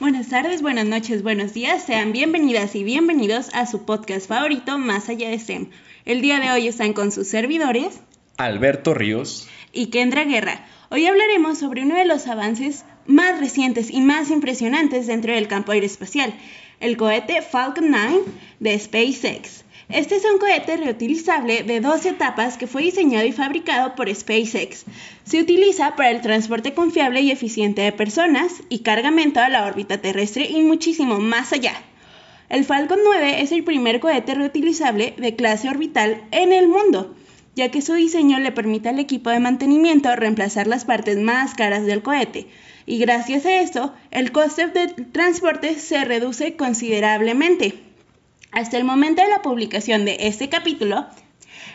Buenas tardes, buenas noches, buenos días. Sean bienvenidas y bienvenidos a su podcast favorito, Más allá de STEM. El día de hoy están con sus servidores Alberto Ríos y Kendra Guerra. Hoy hablaremos sobre uno de los avances más recientes y más impresionantes dentro del campo aeroespacial, el cohete Falcon 9 de SpaceX. Este es un cohete reutilizable de dos etapas que fue diseñado y fabricado por SpaceX. Se utiliza para el transporte confiable y eficiente de personas y cargamento a la órbita terrestre y muchísimo más allá. El Falcon 9 es el primer cohete reutilizable de clase orbital en el mundo, ya que su diseño le permite al equipo de mantenimiento reemplazar las partes más caras del cohete, y gracias a esto el coste de transporte se reduce considerablemente. Hasta el momento de la publicación de este capítulo,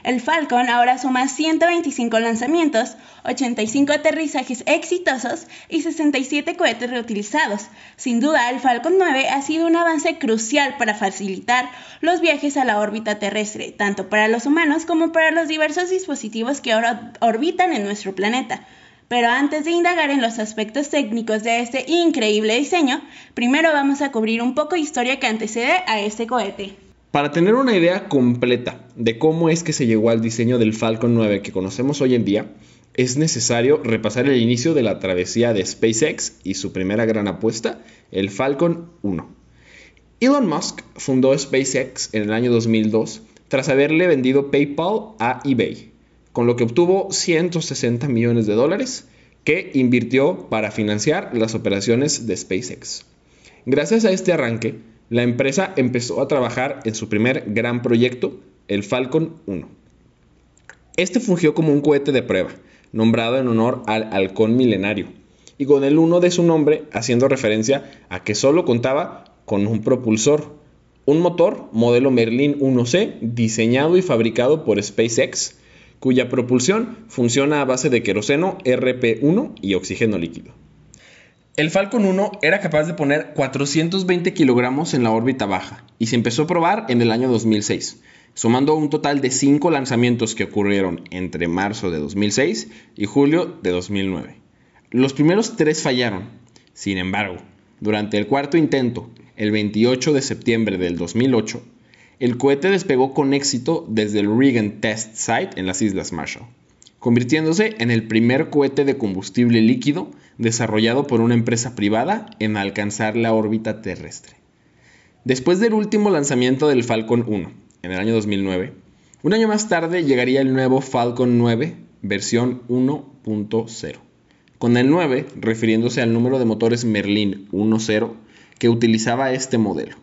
el Falcon ahora suma 125 lanzamientos, 85 aterrizajes exitosos y 67 cohetes reutilizados. Sin duda, el Falcon 9 ha sido un avance crucial para facilitar los viajes a la órbita terrestre, tanto para los humanos como para los diversos dispositivos que ahora orbitan en nuestro planeta. Pero antes de indagar en los aspectos técnicos de este increíble diseño, primero vamos a cubrir un poco de historia que antecede a este cohete. Para tener una idea completa de cómo es que se llegó al diseño del Falcon 9 que conocemos hoy en día, es necesario repasar el inicio de la travesía de SpaceX y su primera gran apuesta, el Falcon 1. Elon Musk fundó SpaceX en el año 2002 tras haberle vendido PayPal a eBay con lo que obtuvo 160 millones de dólares que invirtió para financiar las operaciones de SpaceX. Gracias a este arranque, la empresa empezó a trabajar en su primer gran proyecto, el Falcon 1. Este fungió como un cohete de prueba, nombrado en honor al halcón milenario, y con el 1 de su nombre haciendo referencia a que solo contaba con un propulsor, un motor modelo Merlin 1C diseñado y fabricado por SpaceX cuya propulsión funciona a base de queroseno RP1 y oxígeno líquido. El Falcon 1 era capaz de poner 420 kilogramos en la órbita baja y se empezó a probar en el año 2006, sumando un total de 5 lanzamientos que ocurrieron entre marzo de 2006 y julio de 2009. Los primeros tres fallaron. Sin embargo, durante el cuarto intento, el 28 de septiembre del 2008, el cohete despegó con éxito desde el Reagan Test Site en las Islas Marshall, convirtiéndose en el primer cohete de combustible líquido desarrollado por una empresa privada en alcanzar la órbita terrestre. Después del último lanzamiento del Falcon 1, en el año 2009, un año más tarde llegaría el nuevo Falcon 9, versión 1.0, con el 9 refiriéndose al número de motores Merlin 1.0 que utilizaba este modelo.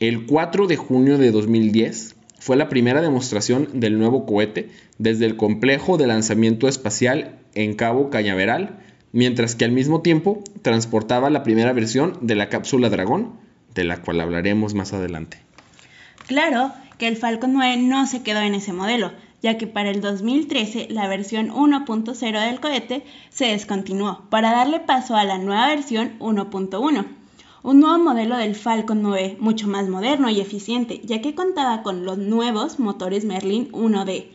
El 4 de junio de 2010 fue la primera demostración del nuevo cohete desde el complejo de lanzamiento espacial en Cabo Cañaveral, mientras que al mismo tiempo transportaba la primera versión de la cápsula Dragón, de la cual hablaremos más adelante. Claro que el Falcon 9 no se quedó en ese modelo, ya que para el 2013 la versión 1.0 del cohete se descontinuó para darle paso a la nueva versión 1.1 un nuevo modelo del Falcon 9 mucho más moderno y eficiente, ya que contaba con los nuevos motores Merlin 1D,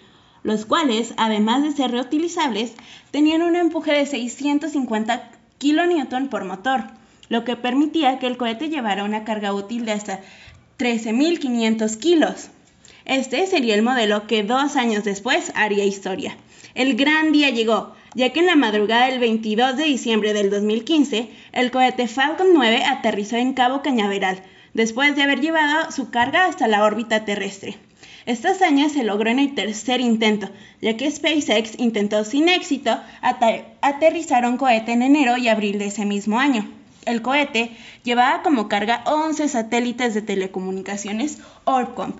los cuales, además de ser reutilizables, tenían un empuje de 650 kN por motor, lo que permitía que el cohete llevara una carga útil de hasta 13.500 kilos. Este sería el modelo que dos años después haría historia. El gran día llegó, ya que en la madrugada del 22 de diciembre del 2015, el cohete Falcon 9 aterrizó en Cabo Cañaveral, después de haber llevado su carga hasta la órbita terrestre. Esta hazaña se logró en el tercer intento, ya que SpaceX intentó sin éxito aterrizar un cohete en enero y abril de ese mismo año. El cohete llevaba como carga 11 satélites de telecomunicaciones Orcom,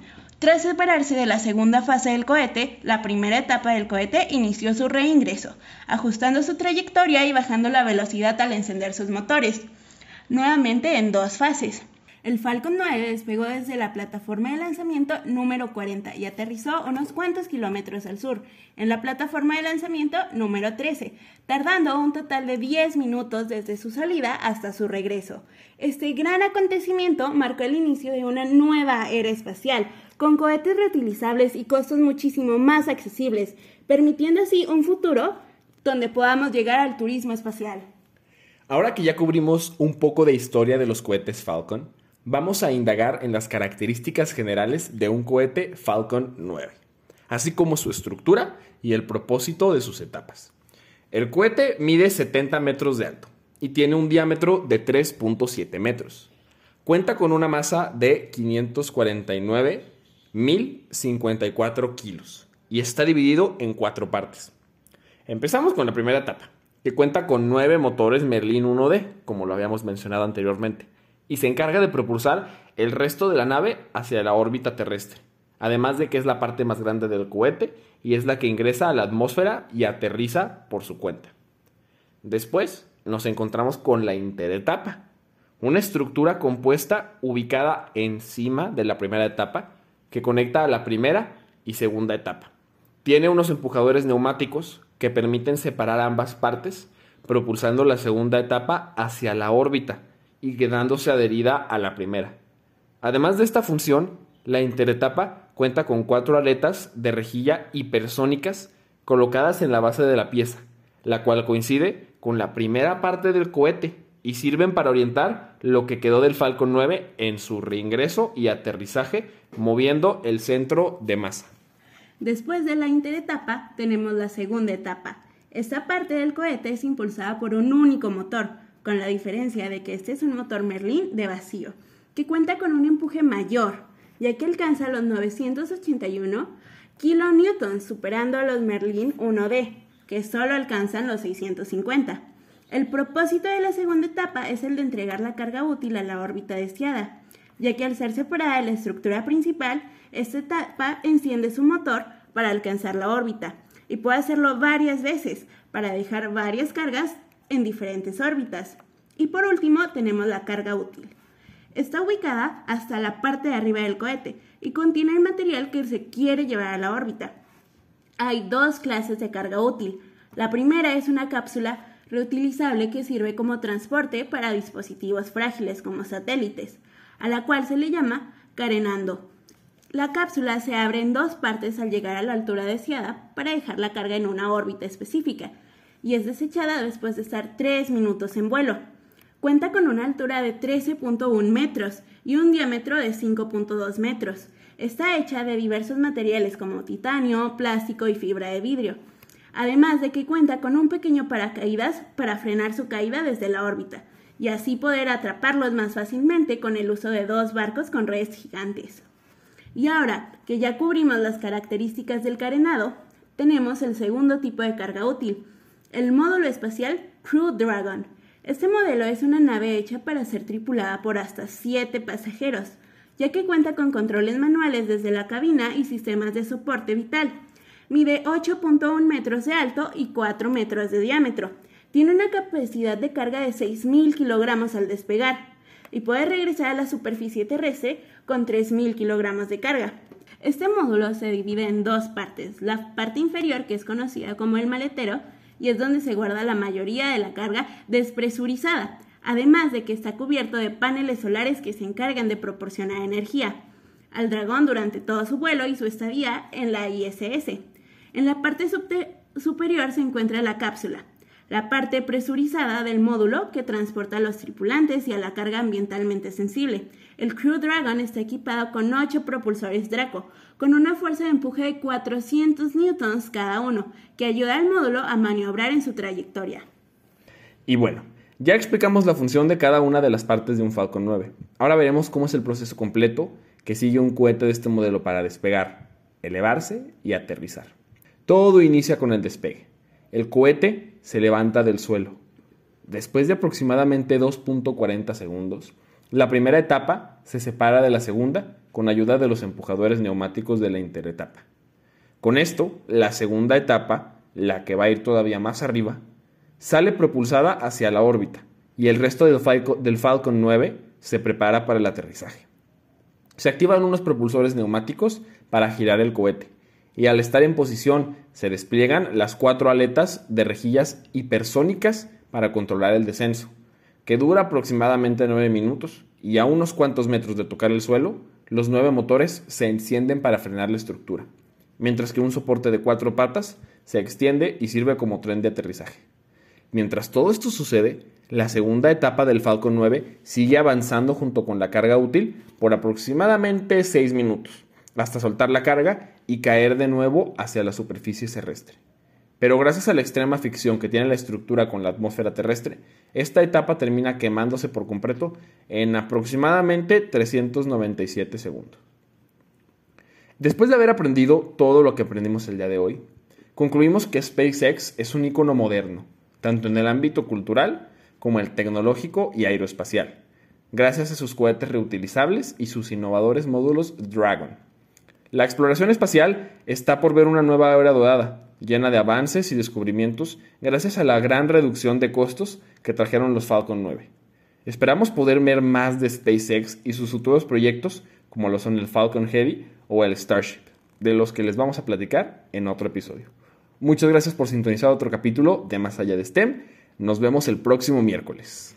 tras separarse de la segunda fase del cohete, la primera etapa del cohete inició su reingreso, ajustando su trayectoria y bajando la velocidad al encender sus motores, nuevamente en dos fases. El Falcon 9 despegó desde la plataforma de lanzamiento número 40 y aterrizó unos cuantos kilómetros al sur, en la plataforma de lanzamiento número 13, tardando un total de 10 minutos desde su salida hasta su regreso. Este gran acontecimiento marcó el inicio de una nueva era espacial, con cohetes reutilizables y costos muchísimo más accesibles, permitiendo así un futuro donde podamos llegar al turismo espacial. Ahora que ya cubrimos un poco de historia de los cohetes Falcon, vamos a indagar en las características generales de un cohete Falcon 9, así como su estructura y el propósito de sus etapas. El cohete mide 70 metros de alto y tiene un diámetro de 3.7 metros. Cuenta con una masa de 549.054 kilos y está dividido en cuatro partes. Empezamos con la primera etapa, que cuenta con nueve motores Merlin 1D, como lo habíamos mencionado anteriormente, y se encarga de propulsar el resto de la nave hacia la órbita terrestre, además de que es la parte más grande del cohete y es la que ingresa a la atmósfera y aterriza por su cuenta. Después nos encontramos con la interetapa, una estructura compuesta ubicada encima de la primera etapa que conecta a la primera y segunda etapa. Tiene unos empujadores neumáticos que permiten separar ambas partes, propulsando la segunda etapa hacia la órbita y quedándose adherida a la primera. Además de esta función, la interetapa cuenta con cuatro aletas de rejilla hipersónicas colocadas en la base de la pieza, la cual coincide con la primera parte del cohete y sirven para orientar lo que quedó del Falcon 9 en su reingreso y aterrizaje, moviendo el centro de masa. Después de la interetapa tenemos la segunda etapa. Esta parte del cohete es impulsada por un único motor, con la diferencia de que este es un motor Merlin de vacío, que cuenta con un empuje mayor, ya que alcanza los 981 kilonewtons, superando a los Merlin 1D, que solo alcanzan los 650. El propósito de la segunda etapa es el de entregar la carga útil a la órbita deseada, ya que al ser separada de la estructura principal, esta etapa enciende su motor para alcanzar la órbita y puede hacerlo varias veces para dejar varias cargas en diferentes órbitas. Y por último tenemos la carga útil. Está ubicada hasta la parte de arriba del cohete y contiene el material que se quiere llevar a la órbita. Hay dos clases de carga útil. La primera es una cápsula reutilizable que sirve como transporte para dispositivos frágiles como satélites, a la cual se le llama carenando. La cápsula se abre en dos partes al llegar a la altura deseada para dejar la carga en una órbita específica y es desechada después de estar 3 minutos en vuelo. Cuenta con una altura de 13.1 metros y un diámetro de 5.2 metros. Está hecha de diversos materiales como titanio, plástico y fibra de vidrio. Además de que cuenta con un pequeño paracaídas para frenar su caída desde la órbita y así poder atraparlos más fácilmente con el uso de dos barcos con redes gigantes. Y ahora que ya cubrimos las características del carenado, tenemos el segundo tipo de carga útil, el módulo espacial Crew Dragon. Este modelo es una nave hecha para ser tripulada por hasta 7 pasajeros, ya que cuenta con controles manuales desde la cabina y sistemas de soporte vital. Mide 8.1 metros de alto y 4 metros de diámetro. Tiene una capacidad de carga de 6.000 kilogramos al despegar y puede regresar a la superficie terrestre con 3.000 kilogramos de carga. Este módulo se divide en dos partes, la parte inferior que es conocida como el maletero y es donde se guarda la mayoría de la carga despresurizada, además de que está cubierto de paneles solares que se encargan de proporcionar energía al dragón durante todo su vuelo y su estadía en la ISS. En la parte superior se encuentra la cápsula, la parte presurizada del módulo que transporta a los tripulantes y a la carga ambientalmente sensible. El Crew Dragon está equipado con 8 propulsores Draco, con una fuerza de empuje de 400 newtons cada uno, que ayuda al módulo a maniobrar en su trayectoria. Y bueno, ya explicamos la función de cada una de las partes de un Falcon 9. Ahora veremos cómo es el proceso completo que sigue un cohete de este modelo para despegar, elevarse y aterrizar. Todo inicia con el despegue. El cohete se levanta del suelo. Después de aproximadamente 2.40 segundos, la primera etapa se separa de la segunda con ayuda de los empujadores neumáticos de la interetapa. Con esto, la segunda etapa, la que va a ir todavía más arriba, sale propulsada hacia la órbita y el resto del, Falcon, del Falcon 9 se prepara para el aterrizaje. Se activan unos propulsores neumáticos para girar el cohete y al estar en posición se despliegan las cuatro aletas de rejillas hipersónicas para controlar el descenso, que dura aproximadamente 9 minutos y a unos cuantos metros de tocar el suelo, los nueve motores se encienden para frenar la estructura, mientras que un soporte de cuatro patas se extiende y sirve como tren de aterrizaje. Mientras todo esto sucede, la segunda etapa del Falcon 9 sigue avanzando junto con la carga útil por aproximadamente 6 minutos, hasta soltar la carga y caer de nuevo hacia la superficie terrestre. Pero gracias a la extrema ficción que tiene la estructura con la atmósfera terrestre, esta etapa termina quemándose por completo en aproximadamente 397 segundos. Después de haber aprendido todo lo que aprendimos el día de hoy, concluimos que SpaceX es un icono moderno, tanto en el ámbito cultural como el tecnológico y aeroespacial, gracias a sus cohetes reutilizables y sus innovadores módulos Dragon. La exploración espacial está por ver una nueva era dorada, llena de avances y descubrimientos gracias a la gran reducción de costos que trajeron los Falcon 9. Esperamos poder ver más de SpaceX y sus futuros proyectos, como lo son el Falcon Heavy o el Starship, de los que les vamos a platicar en otro episodio. Muchas gracias por sintonizar otro capítulo de Más allá de STEM. Nos vemos el próximo miércoles.